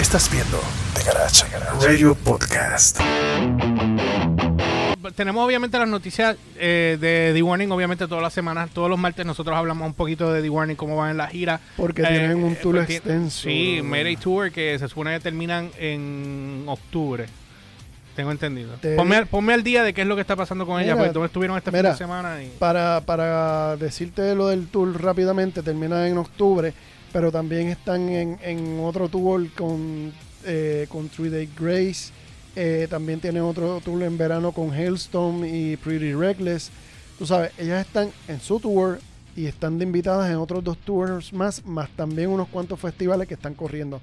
Estás viendo The Garage Radio Podcast. Tenemos obviamente las noticias eh, de The Warning, obviamente todas las semanas, todos los martes nosotros hablamos un poquito de The Warning, cómo van en la gira. Porque Eh, tienen un tour porque- extenso. Sí. Mayday Tour que se supone que terminan en octubre. Tengo entendido. Te- Ponme, al- ponme al día de qué es lo que está pasando con ella, Mira, porque todos estuvieron fin mira. de semana. Y... Para, para decirte lo del tour rápidamente, termina en octubre, pero también están en, en otro tour con, eh, con Three Day Grace. eh, también tienen otro tour en verano con Hailstorm y Pretty Reckless. Tú sabes, ellas están en su tour y están de invitadas en otros dos tours más, más también unos cuantos festivales que están corriendo.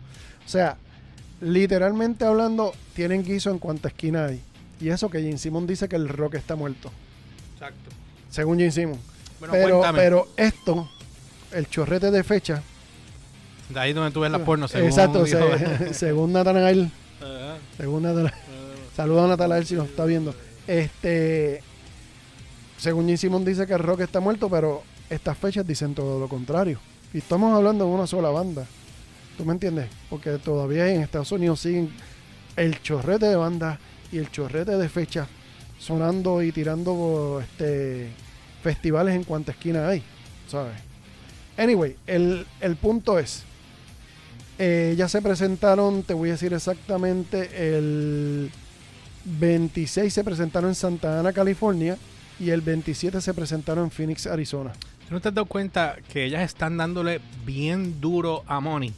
O sea, literalmente hablando, tienen guiso en cuanta esquina hay. Y eso que Jim Simon dice que el rock está muerto, Exacto. según Jim Simon. Bueno, pero, cuéntame. pero esto, el chorrete de fecha, de ahí donde tú ves las porno, según exacto, dijo- se- según Natanael, según Natanael, saluda a Natanael si nos está viendo. Este, según Jim Simon dice que el rock está muerto, pero estas fechas dicen todo lo contrario. Y estamos hablando de una sola banda. ¿Tú me entiendes? Porque todavía en Estados Unidos siguen el chorrete de bandas y el chorrete de fechas sonando y tirando este festivales en cuanta esquina hay, ¿sabes? Anyway, el, el punto es, eh, ya se presentaron, te voy a decir exactamente, el 26 se presentaron en Santa Ana, California, y el 27 se presentaron en Phoenix, Arizona. ¿Tú no te has dado cuenta que ellas están dándole bien duro a Money?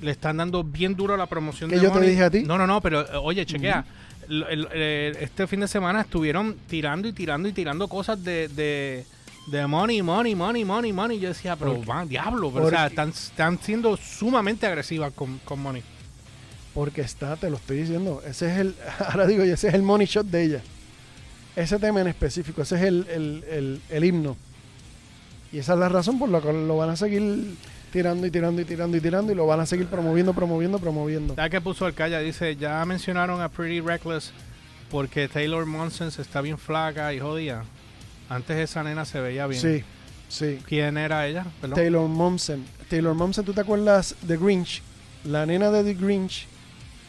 Le están dando bien duro a la promoción ¿Que de yo te Money. dije a ti? No, no, no, pero eh, oye, chequea. El- el- el- este fin de semana estuvieron tirando y tirando y tirando cosas de, de, de Money, Money, Money, Money, Money. Yo decía, pero diablo. Pero, o sea, están, están siendo sumamente agresivas con, con Money. Porque está, te lo estoy diciendo, ese es el, ahora digo, ese es el money shot de ella. Ese tema en específico, ese es el, el, el, el himno. Y esa es la razón por la cual lo van a seguir tirando y tirando y tirando y tirando y lo van a seguir promoviendo, promoviendo, promoviendo. ¿Sabes qué puso Alcaya? Dice, ya mencionaron a Pretty Reckless porque Taylor Monsens está bien flaca y jodida. Antes esa nena se veía bien. Sí, sí. ¿Quién era ella? Perdón. Taylor Momsen. Taylor Momsen, ¿tú te acuerdas de Grinch? La nena de The Grinch.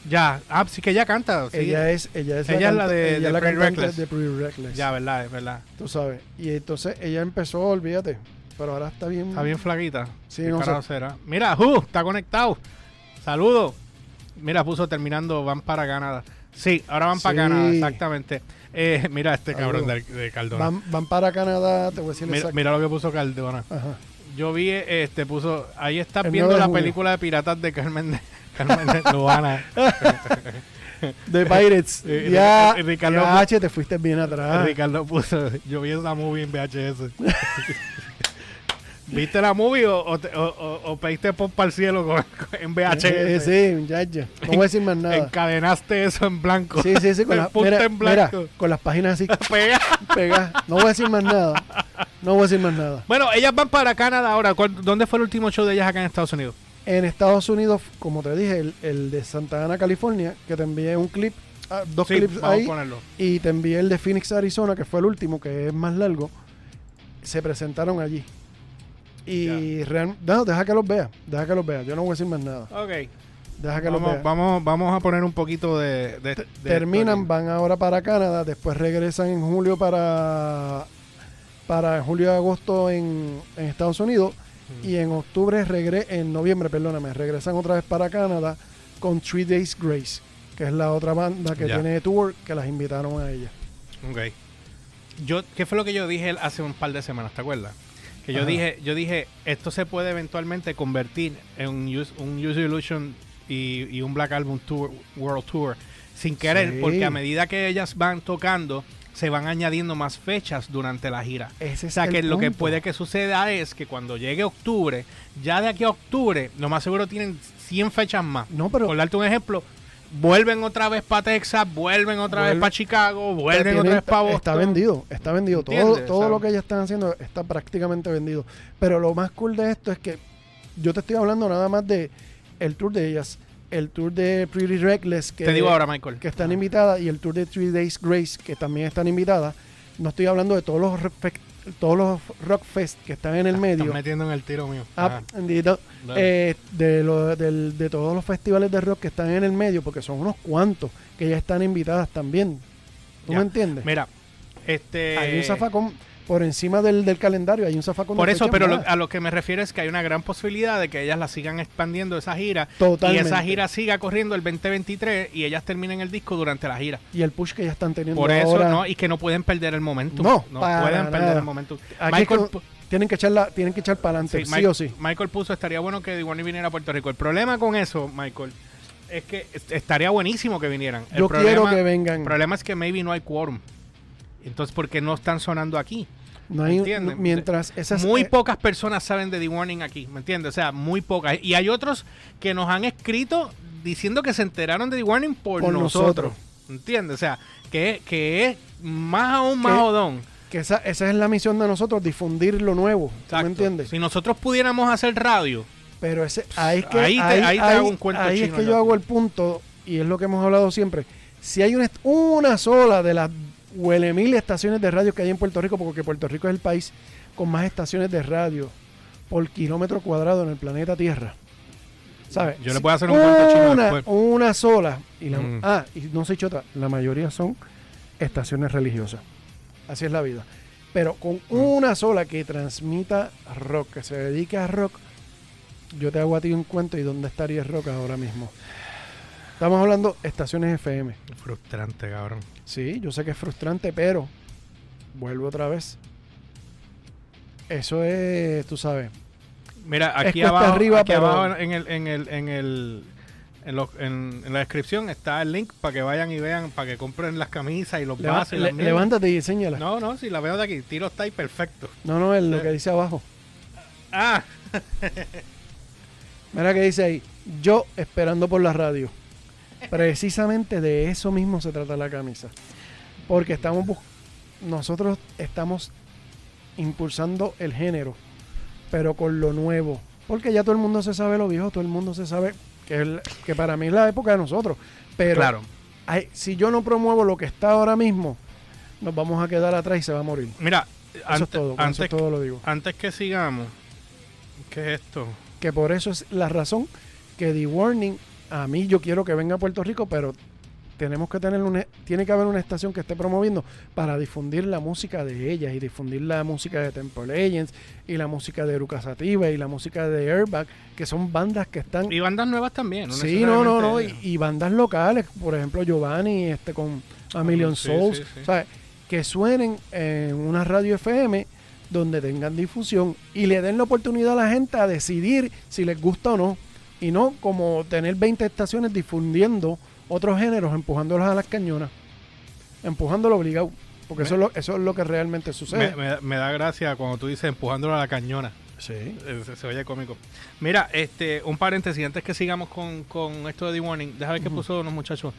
Ya, ah, sí que ella canta. sí. Ella es, ella es Ella es la canta- de- ella de la Pretty Reckless. de Pretty Reckless. Ya, verdad, es verdad. Tú sabes. Y entonces ella empezó, olvídate. Pero ahora está bien. Está bien flaquita. Sí, ¿Qué no sé. será? Mira, Ju, está conectado. Saludos. Mira, puso terminando, van para Canadá. Sí, ahora van para. Canadá, exactamente. Eh, mira este cabrón de, de Cardona. Van, van para Canadá, te voy a decir Mira, mira lo que puso Cardona. Ajá. Yo vi, este, puso, ahí estás El viendo 9 de la junio. película de piratas de Carmen de, Carmen de Lubana. The Pirates. Eh, ya, Ri- Ricardo- ya, che, te fuiste bien atrás. Ricardo puso, yo vi esa movie en VHS. ¿Viste la movie o, o, o- o- pediste pop para el cielo con, con- en VHS? Sí, ya, ya. No voy a decir más nada. Encadenaste eso en blanco. Sí, sí, sí. Con, En la- punta mira, en blanco. mira, con las páginas así Pega. pegadas. No voy a decir más nada. No voy a decir más nada. Bueno, ellas van para Canadá ahora. ¿Cuál- ¿Dónde fue el último show de ellas acá en Estados Unidos? En Estados Unidos, como te dije, el, el de Santa Ana, California, que te envié un clip, ah, dos Sí, clips vamos ahí, a ponerlo. y te envié el de Phoenix, Arizona, que fue el último, que es más largo, se presentaron allí. Y real- no, deja que los vea, deja que los vea. Yo no voy a decir más nada. Ok. Deja que los Vamos, vea. vamos, vamos a poner un poquito de... de- de Terminan, van ahora para Canadá, después regresan en julio para para julio y agosto en, en Estados Unidos y en octubre regre en noviembre, perdóname, regresan otra vez para Canadá con Three Days Grace, que es la otra banda que tiene tour que las invitaron a ella. Ok. Yo, ¿Qué fue lo que yo dije hace un par de semanas? ¿Te acuerdas? Que yo Ajá. dije, yo dije, esto se puede eventualmente convertir en un Use, Illusion y, y un Black Album Tour, World Tour, sin querer, Sí. porque a medida que ellas van tocando, se van añadiendo más fechas durante la gira. Ese O sea que lo que puede que suceda es que cuando llegue octubre, ya de aquí a octubre, lo más seguro tienen 100 fechas más. No, pero Por darte un ejemplo, vuelven otra vez para Texas, vuelven otra vez para Chicago, vuelven otra vez para Boston. está vendido, está vendido. Todo, todo lo que ellas están haciendo está prácticamente vendido. Pero lo más cool de esto es que yo te estoy hablando nada más de el tour de ellas, el tour de Pretty Reckless, que, Te digo ahora, Michael. que están invitadas, y el tour de Three Days Grace, que también están invitadas. No estoy hablando de todos los, todos los rock fest que están en el medio. Estás metiendo en el tiro mío. Ah. Eh, de, lo- del- de todos los festivales de rock que están en el medio, porque son unos cuantos que ya están invitadas también. ¿Tú Ya. me entiendes? Mira, este. hay un zafacón por encima del, del calendario, hay un zafacón Por eso, pero lo- a lo que me refiero es que hay una gran posibilidad de que ellas la sigan expandiendo esa gira Totalmente. y esa gira siga corriendo el 2023 y ellas terminen el disco durante la gira. y el push que ya están teniendo Por eso, ahora. ¿no? Y que no pueden perder el momento. No, para pueden perder nada. el momento. Michael, tienen que echar la, tienen que echar para adelante, Sí, o sí. Michael puso, estaría bueno que Warner viniera a Puerto Rico. El problema con eso, Michael, es que est- estaría buenísimo que vinieran. El Yo quiero problema- que vengan. El problema es que maybe no hay quórum. Entonces, ¿por qué no están sonando aquí? No hay, ¿Entiendes? no- mientras esas muy eh, pocas personas saben de The Warning aquí, ¿me entiendes? O sea, muy pocas. Y hay otros que nos han escrito diciendo que se enteraron de The Warning por, Por nosotros. ¿Entiendes? O sea, que, que es más aún más Que- jodón. que esa, esa es la misión de nosotros, difundir lo nuevo. ¿tú Exacto. ¿Me entiendes? Si nosotros pudiéramos hacer radio, Pero ese, ahí es que, Ahí te- ahí te hago un cuento ahí es que yo hago el punto, y es lo que hemos hablado siempre. Si hay una, una sola de las huele mil estaciones de radio que hay en Puerto Rico, porque Puerto Rico es el país con más estaciones de radio por kilómetro cuadrado en el planeta Tierra. ¿Sabes? Yo le puedo hacer un cuento chino una, después. una sola. Y la- Mm. Ah, y no se chota, la mayoría son estaciones religiosas. Así es la vida. Pero con Mm. una sola que transmita rock, que se dedique a rock, yo te hago a ti un cuento y dónde estaría el rock ahora mismo. Estamos hablando estaciones FM. frustrante, cabrón. Sí, yo sé que es frustrante, pero vuelvo otra vez. Eso es, tú sabes. Mira, aquí abajo, arriba, aquí pero- abajo en el, en el, en el, en, lo- en- en la descripción está el link para que vayan y vean, para que compren las camisas y los Leva- vasos y le- levántate y enséñala. No, No, no, si la veo de aquí, tiro está ahí perfecto. no, es lo que dice abajo. Ah, Mira que dice ahí, yo esperando por la radio. Precisamente de eso mismo se trata la camisa. Porque estamos nosotros estamos impulsando el género, pero con lo nuevo. Porque ya todo el mundo se sabe lo viejo, todo el mundo se sabe que, el- que para mí es la época de nosotros. Pero claro. ay, si yo no promuevo lo que está ahora mismo, nos vamos a quedar atrás y se va a morir. Mira, Eso antes, es todo, con eso antes, todo lo digo. antes que sigamos, ¿qué es esto? que por eso es la razón que The Warning, a mí yo quiero que venga a Puerto Rico, pero tenemos que tener una, tiene que haber una estación que esté promoviendo para difundir la música de ellas y difundir la música de Temple Legends y la música de Eruca Sativa y la música de Airbag, que son bandas que están... Y bandas nuevas también. sí, no, no, no, y, bandas locales, por ejemplo Giovanni este con A Million Sí, Souls, sí, sí. ¿sabes? que suenen en una radio FM donde tengan difusión y le den la oportunidad a la gente a decidir si les gusta o no. Y no como tener 20 estaciones difundiendo otros géneros, empujándolos a las cañonas. Empujándolo obligado. Porque eso, es lo, eso es lo que realmente sucede. Me, me- me da gracia cuando tú dices empujándolo a la cañona. sí. Eh, Se, se oye cómico. Mira, este, un paréntesis antes que sigamos con, con esto de The Warning. Déjame ver qué puso unos muchachos.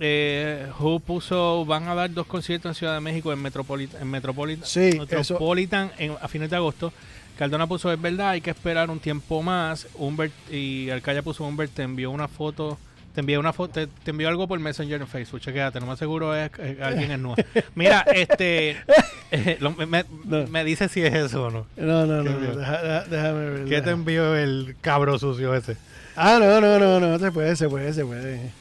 Eh, Who puso, van a dar dos conciertos en Ciudad de México en Metropolitan, en Metropolitan, Sí, Metropolitan en- a fines de agosto. Cardona puso, es verdad, hay que esperar un tiempo más. Humbert y Arcaya puso, Humbert te envió una foto, te envió una foto, te, te envió algo por Messenger en Facebook. Chequéate, no más seguro es, es- alguien es nuevo. Mira, este, eh, lo- me, me- No. me dice si es eso o no. No, no, no. deja- déjame ver. ¿Qué te envió el cabro sucio ese? Ah, no, no, no, no. Se puede, se puede, se puede.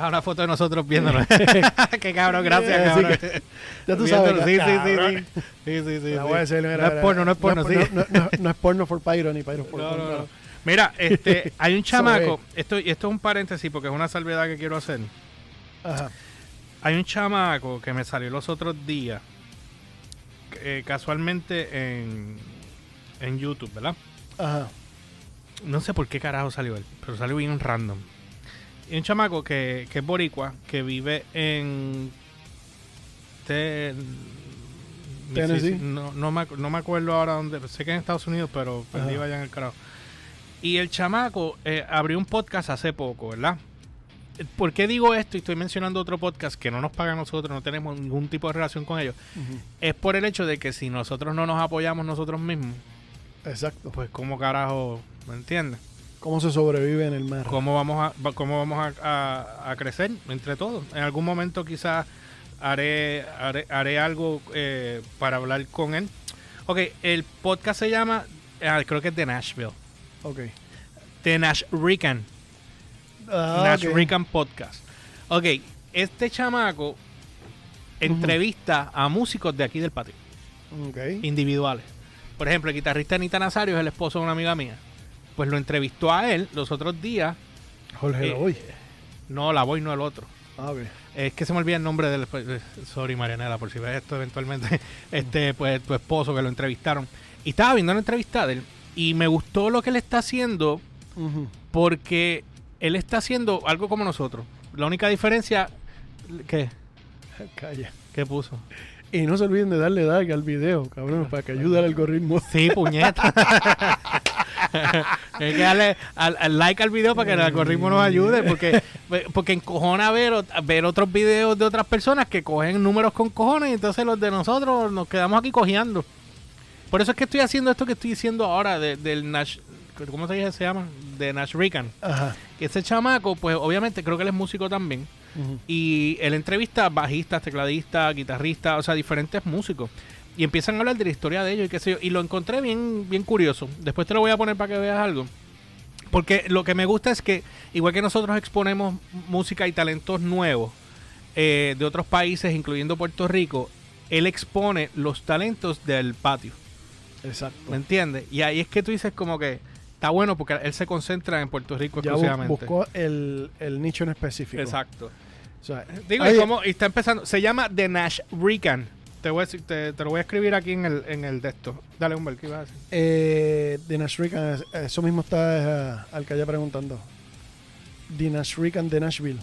Ah, una foto de nosotros viéndolo. Qué cabrón, gracias, que- Ya tú sabes. Sí, sí, cabrón. sí, sí. Sí, sí, sí, La sí. voy a decir, mira, no es porno, no es porno, no, sí. no, no, no es porno for pyro ni pyro for No, porno, no, no. no. Mira, este, hay un chamaco, So, esto, y esto es un paréntesis porque es una salvedad que quiero hacer. Ajá. Hay un chamaco que me salió los otros días, eh, casualmente en, en YouTube, ¿verdad? Ajá. No sé por qué carajo salió él, pero salió bien random. Y un chamaco que, que es boricua, que vive en... Te- Tennessee. No, no, me, no me acuerdo ahora dónde. Sé que en Estados Unidos, pero perdí allá en el carajo. Y el chamaco eh, abrió un podcast hace poco, ¿verdad? ¿Por qué digo esto y estoy mencionando otro podcast que no nos paga a nosotros, no tenemos ningún tipo de relación con ellos? Es por el hecho de que si nosotros no nos apoyamos nosotros mismos, Exacto. pues cómo carajo, ¿me entiendes? ¿Cómo se sobrevive en el mar? cómo vamos a cómo vamos a, a- a crecer entre todos en algún momento quizás haré haré, haré algo eh, para hablar con él Ok, el podcast se llama, ah, creo que es de Nashville. Ok. De Nash Rican. Ah, Nash. Rican Podcast. Ok, este chamaco entrevista a músicos de aquí del patio, Ok. individuales. Por ejemplo, el guitarrista Anita Nazario es el esposo de una amiga mía. Pues lo entrevistó a él los otros días. Jorge Eh, Lavoy. No, la voy, no el otro. Ah, ok. Es que se me olvida el nombre del. eh, Sorry, Marianela, por si ves esto eventualmente. Este, pues tu esposo que lo entrevistaron. Y estaba viendo una entrevista de él. Y me gustó lo que él está haciendo. Porque él está haciendo algo como nosotros. La única diferencia. ¿Qué? Calla. ¿Qué puso? Y no se olviden de darle like al video, cabrón, para que ayude al algoritmo. Sí, puñeta. Hay que darle al, al like al video para que el algoritmo nos ayude, porque, porque encojona ver, ver otros videos de otras personas que cogen números con cojones y entonces los de nosotros nos quedamos aquí cojeando. Por eso es que estoy haciendo esto que estoy diciendo ahora de- del Nash, ¿cómo se dice? se llama? De Nash Rican. Ajá. Que ese chamaco, pues obviamente creo que él es músico también. Y él entrevista bajistas, tecladistas, guitarristas, o sea, diferentes músicos. Y empiezan a hablar de la historia de ellos y qué sé yo. Y lo encontré bien, bien curioso. Después te lo voy a poner para que veas algo. Porque lo que me gusta es que, igual que nosotros exponemos música y talentos nuevos eh, de otros países, incluyendo Puerto Rico, él expone los talentos del patio. Exacto. ¿Me entiendes? Y ahí es que tú dices como que está bueno porque él se concentra en Puerto Rico Ya exclusivamente. buscó el, el nicho en específico. Exacto. O sea, Digo, y, cómo- y está empezando. Se llama The Nash Rican. Te, voy a te, te lo voy a escribir aquí en el, en el de esto. Dale, un ¿qué ibas a decir? eh, de Nash Rican, es- eso mismo está eh, al que haya preguntando. The Nash Rican de Nashville.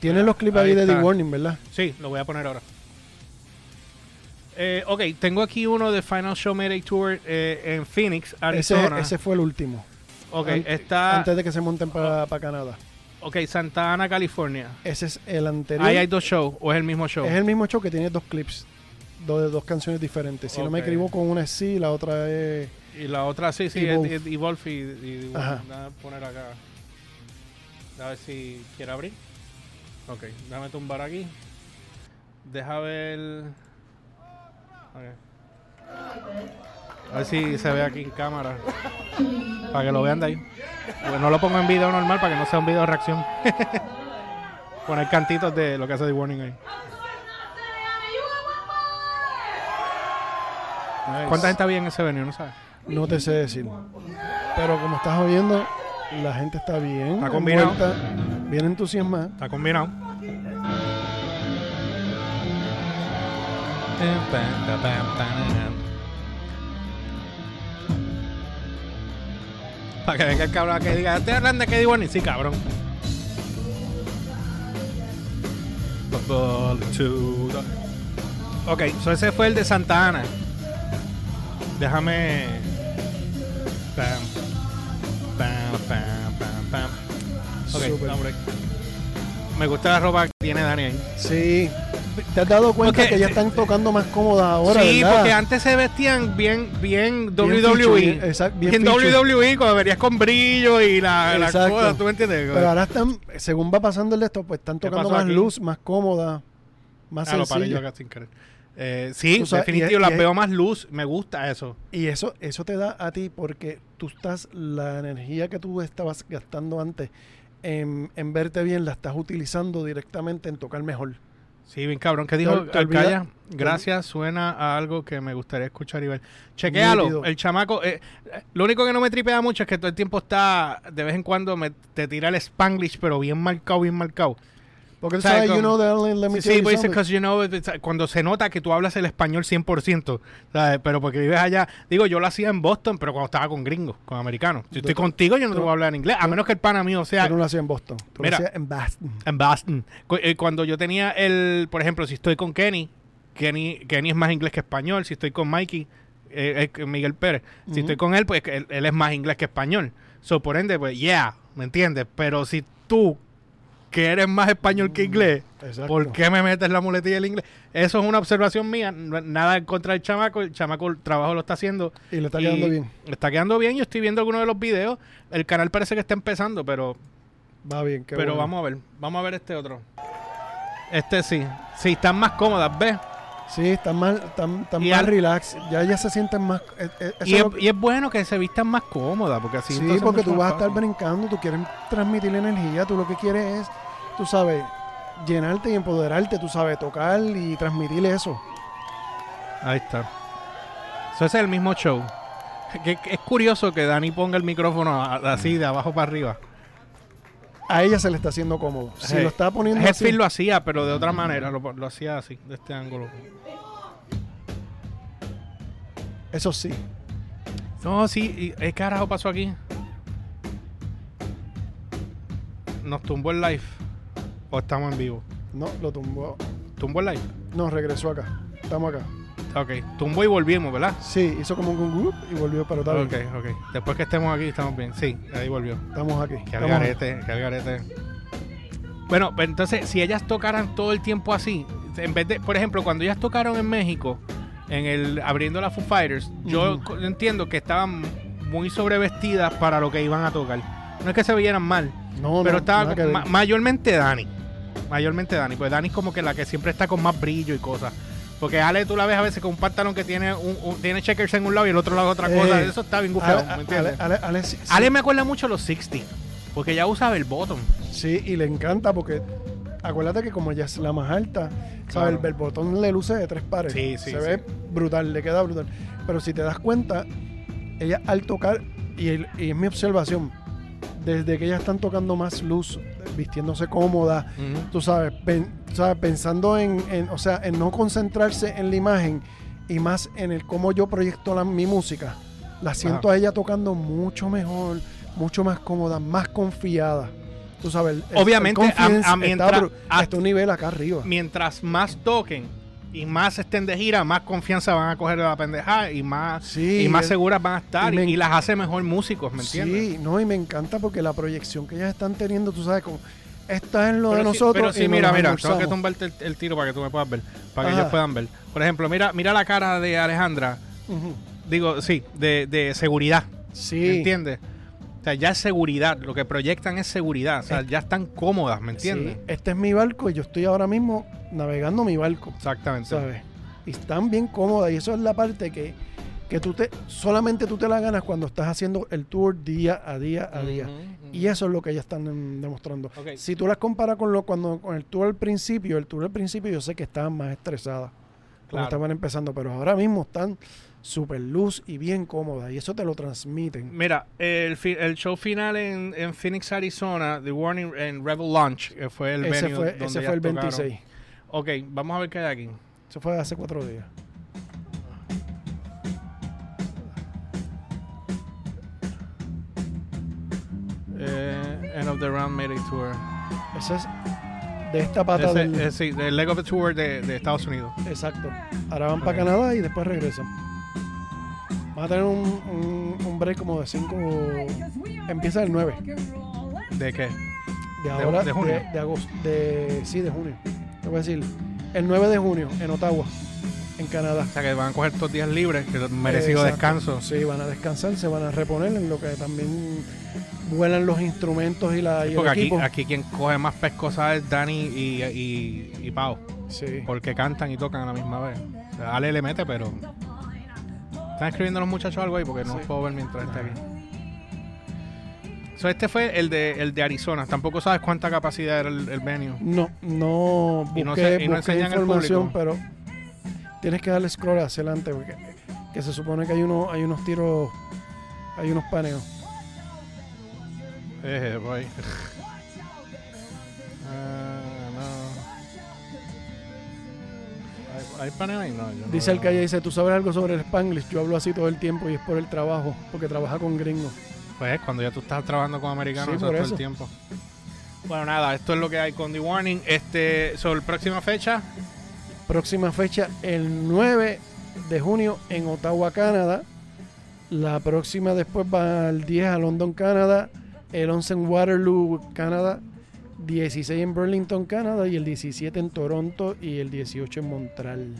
Tienen los clips ahí, Ahí de The. Warning, ¿verdad? Sí, lo voy a poner ahora. Eh, ok, tengo aquí uno de Final Show Mayday Tour eh, en Phoenix, Arizona. ese fue el último. ok, An- está. Antes de que se monten para Canadá. Ok, Santa Ana, California. Ese es el anterior. Ahí hay dos shows, o es el mismo show. Es el mismo show que tiene dos clips. Dos, dos canciones diferentes. Si no me equivoco, una es sí, la otra es. Y la otra, sí, sí, Y es- es- y y, Ajá. Déjame poner acá. A ver si quiere abrir. Ok, déjame tumbar aquí. Deja ver. Ok. A ver si se ve aquí en cámara. Para que lo vean de ahí. Pues no lo pongo en video normal para que no sea un video de reacción. Poner cantitos de lo que hace The Warning ahí. Nice. ¿Cuánta gente había en ese venue? No sabes. No te sé decir. Pero como estás oyendo, la gente está bien. Está combinado. envuelta, bien entusiasmada. Está combinado. Para que venga el cabrón que diga, ¿te hablan de Eddie Warning? Sí, cabrón. Ok, so ese fue el de Santa Ana. Déjame. Pam, pam, pam, pam, pam. Ok, break. Me gusta la ropa que tiene Dani ahí. Sí. ¿Te has dado cuenta Porque- que ya están tocando más cómodas ahora? sí, ¿verdad? porque antes se vestían bien, bien Bien WWE. featuring, exacto, bien. WWE, cuando verías con brillo y la, la cosa, ¿tú me entiendes? Pero ahora están, según va pasando el esto, pues están ¿Qué tocando más aquí? luz, más cómoda, más Ah, lo paré yo sencilla. acá sin querer. Eh, sí, sabes, definitivo, las veo más luz. Me gusta eso. Y eso, eso te da a ti porque tú estás, la energía que tú estabas gastando antes en, en verte bien, la estás utilizando directamente en tocar mejor. Sí, bien cabrón. ¿Qué dijo Alcaya? Gracias, suena a algo que me gustaría escuchar y ver. Chequéalo, el chamaco. eh, lo único que no me tripea mucho es que todo el tiempo está, de vez en cuando me, te tira el spanglish, pero bien marcado, bien marcado. Porque él ¿Sabes sabe, you know, darling, let me Sí, sí, pues because you know, cuando se nota que tú hablas el español 100%, ¿sabes? Pero porque vives allá, digo, yo lo hacía en Boston, pero cuando estaba con gringos, con americanos. Si estoy Tú- contigo, yo no te tú- voy a hablar en inglés, a menos que el pana mío sea Tú no lo hacías en Boston, tú Mira. lo hacías en Boston. en Boston. Eh, Cuando yo tenía el, por ejemplo, si estoy con Kenny, Kenny, Kenny es más inglés que español. Si estoy con Mikey, eh, Miguel Pérez. Si estoy con él, pues él, él es más inglés que español. So, por ende, pues, yeah, ¿me entiendes? Pero si tú, que eres más español que inglés, Exacto. ¿por qué me metes la muletilla del inglés? Eso es una observación mía. Nada en contra del chamaco. El chamaco el trabajo lo está haciendo. Y le está y quedando bien. le Está quedando bien. Yo estoy viendo algunos de los videos. El canal parece que está empezando, pero Va bien, qué pero bueno. vamos a ver, vamos a ver este otro. Este sí. Sí, están más cómodas, ¿ves? Sí, están más, están, están más al- relax. Ya ellas se sienten más. eh, eh, Y es es, lo que- y es bueno que se vistan más cómodas, porque así sí, porque tú vas a estar brincando, tú quieres transmitir energía, tú lo que quieres es, tú sabes, llenarte y empoderarte, tú sabes, tocar y transmitir eso. Ahí está. Eso ese es el mismo show. Que, que es curioso que Dani ponga el micrófono así de abajo para arriba. A ella se le está haciendo cómodo. Si lo está poniendo así, lo hacía, pero de otra manera. Lo, lo hacía así, de este ángulo. eso sí. No, sí. ¿Qué carajo pasó aquí? Nos tumbó el live. O estamos en vivo. No, lo tumbó. ¿Tumbó el live? No, regresó acá. Estamos acá. Ok. Tumbó y volvimos, ¿verdad? Sí, hizo como un grup y volvió, pero bien. Ok, ok. Después que estemos aquí, estamos bien. Sí, ahí volvió. Estamos aquí. Que Estamos algarete, que algarete. Bueno, pero entonces, si ellas tocaran todo el tiempo así, en vez de, por ejemplo, cuando ellas tocaron en México, en el abriendo la Foo Fighters, yo entiendo que estaban muy sobrevestidas para lo que iban a tocar. No es que se vieran mal, No, pero no, estaba ma- mayormente Dani. Mayormente Dani, pues Dani es como que la que siempre está con más brillo y cosas. Porque Ale tú la ves a veces con un pantalón que tiene un, un- tiene checkers en un lado y el otro lado otra Eh, cosa. Eso está bien Ale, ¿me entiendes? Ale- Ale- sí, Ale me acuerda mucho a los 60, porque ella usaba el bottom. sí, y le encanta porque acuérdate que como ella es la más alta, Claro. ¿sabes? El, el botón le luce de tres pares. Sí, sí, Se sí. ve brutal, le queda brutal. Pero si te das cuenta, ella al tocar, y, el- y es mi observación, desde que ellas están tocando más luz, vistiéndose cómoda, tú sabes, pen- sabes, pensando en, en- o sea, en no concentrarse en la imagen y más en el cómo yo proyecto la, mi música, la siento a ella tocando mucho mejor, mucho más cómoda, más confiada. Tú sabes, el- Obviamente, el a- a mientras- está, a- está un nivel acá arriba. Mientras más toquen y más estén de gira, más confianza van a coger de la pendejada y más, Sí, y más seguras van a estar y y, me- y las hace mejor músicos, ¿me entiendes? Sí, no, y me encanta porque la proyección que ellas están teniendo, tú sabes, como está en lo Pero de nosotros. pero sí, mira, mira, tengo que tumbarte el, el tiro para que tú me puedas ver, para que ellos puedan ver. Por ejemplo, mira, mira la cara de Alejandra, digo, sí, de, de seguridad, Sí. ¿me entiendes? O sea, ya es seguridad, lo que proyectan es seguridad, o sea, Es- ya están cómodas, ¿me entiendes? Sí, Este es mi barco y yo estoy ahora mismo navegando mi barco. Exactamente. ¿sabes? Y están bien cómodas y eso es la parte que, que tú te, solamente tú te la ganas cuando estás haciendo el tour día a día a día. Y eso es lo que ellas están demostrando. Si tú las comparas con lo cuando con el tour al principio, el tour al principio yo sé que estaban más estresadas cuando Claro. estaban empezando, pero ahora mismo están súper luz y bien cómodas y eso te lo transmiten. Mira, el, fi- el show final en, en Phoenix, Arizona, The Warning en Rebel Launch, que fue el ese venue fue, donde ese fue el tocaron. 26. Ok, vamos a ver qué hay aquí. Eso fue hace cuatro días. The Round Mayday Tour. Ese es de esta pata Ese- del... eh, sí, del Leg of the Tour de, de Estados Unidos. Exacto. Ahora van Ok. para Canadá y después regresan. Van a tener un, un, un break como de 5. Empieza el 9 ¿De qué? de ahora. de De, junio. de agosto. De, sí, de junio. Te voy a decir. El 9 de junio en Ottawa, en Canadá. O sea, que van a coger estos días libres, que merecido Exacto. descanso. Sí, van a descansar, se van a reponer en lo que también vuelan los instrumentos y, la, y el Porque aquí, equipo. aquí quien coge más pescosas es Dani y, y, y Pau. Sí. Porque cantan y tocan a la misma vez. O sea, Ale le mete, pero. Están escribiendo los muchachos algo ahí porque no Sí. puedo ver mientras esté aquí. So, este fue el de, el de Arizona. Tampoco sabes cuánta capacidad era el, el venue. No, no busqué, Y no se- y no busqué enseñan información, público. pero tienes que darle scroll hacia adelante porque que se supone que hay unos hay unos tiros, hay unos paneos. Eh, voy. Ah, no. ¿Hay, hay paneo ahí? No, yo no Dice el calle, dice, ¿tú sabes algo sobre el Spanglish? Yo hablo así todo el tiempo y es por el trabajo, porque trabaja con gringos. Pues cuando ya tú estás trabajando con americanos Sí, todo eso. el tiempo. Bueno, nada, esto es lo que hay con The Warning. Este, sobre próxima fecha, Próxima fecha, el 9 de junio en Ottawa, Canadá. La próxima después va el 10 a London, Canadá. El 11 en Waterloo, Canadá. 16 en Burlington, Canadá. Y el 17 en Toronto y el 18 en Montreal.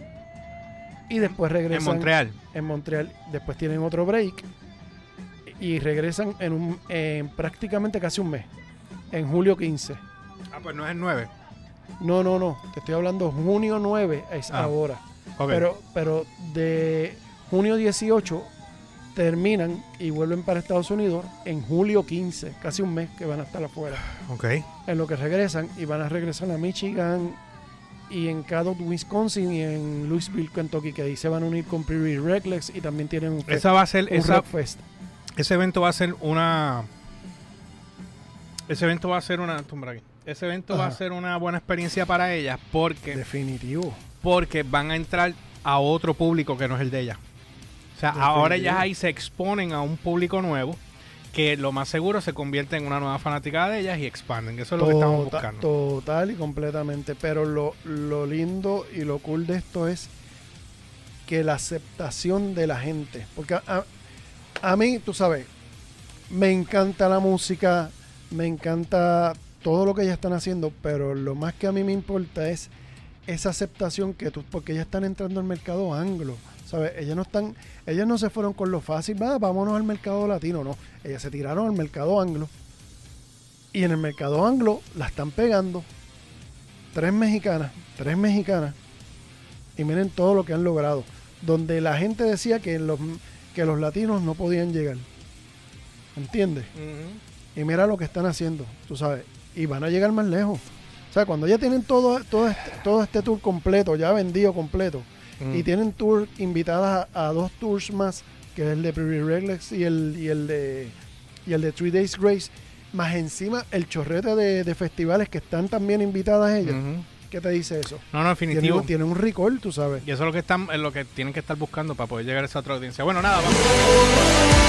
Y después regresan en Montreal. en Montreal. Después tienen otro break. Y regresan en, un, en prácticamente casi un mes. En julio 15. Ah, pues no es el 9. No, no, no. Te estoy hablando junio 9 es Ah. ahora. Pero, pero de junio 18 terminan y vuelven para Estados Unidos en julio 15, casi un mes que van a estar afuera. Ok. En lo que regresan y van a regresar a Michigan y en Cadott, Wisconsin y en Louisville, Kentucky, que ahí se van a unir con Prairie Reckless y también tienen un, Esa va a ser, esa, Rock Fest. ese evento va a ser una. Ese evento va a ser una. tumba aquí. Ese evento va a ser una buena experiencia para ellas porque, Definitivo. porque van a entrar a otro público que no es el de ellas. O sea, Definitivo. ahora ellas ahí se exponen a un público nuevo que lo más seguro se convierte en una nueva fanática de ellas y expanden. Eso es lo que estamos Tota- buscando. Total y completamente. Pero lo, lo lindo y lo cool de esto es que la aceptación de la gente. Porque a, a- a mí, tú sabes, me encanta la música, me encanta todo lo que ellas están haciendo, pero lo más que a mí me importa es esa aceptación que tú, porque ellas están entrando al mercado anglo. ¿Sabes? Ellas no están, ellas no se fueron con lo fácil, va, vámonos al mercado latino, no. Ellas se tiraron al mercado anglo. Y en el mercado anglo la están pegando. Tres mexicanas, tres mexicanas. Y miren todo lo que han logrado. Donde la gente decía que los, que los latinos no podían llegar. ¿Entiendes? Y mira lo que están haciendo, tú sabes. Y van a llegar más lejos. O sea, cuando ya tienen todo, todo, este, todo este tour completo, ya vendido completo, Mm. y tienen tour invitadas a, a dos tours más, que es el de Prairie Reglex y el, y el de y el de Three Days Grace, más encima el chorrete de, de festivales que están también invitadas ellas. ¿Qué te dice eso? No, no, definitivo. tiene un record, tú sabes. Y eso es lo que están, es lo que tienen que estar buscando para poder llegar a esa otra audiencia. Bueno, nada, vamos.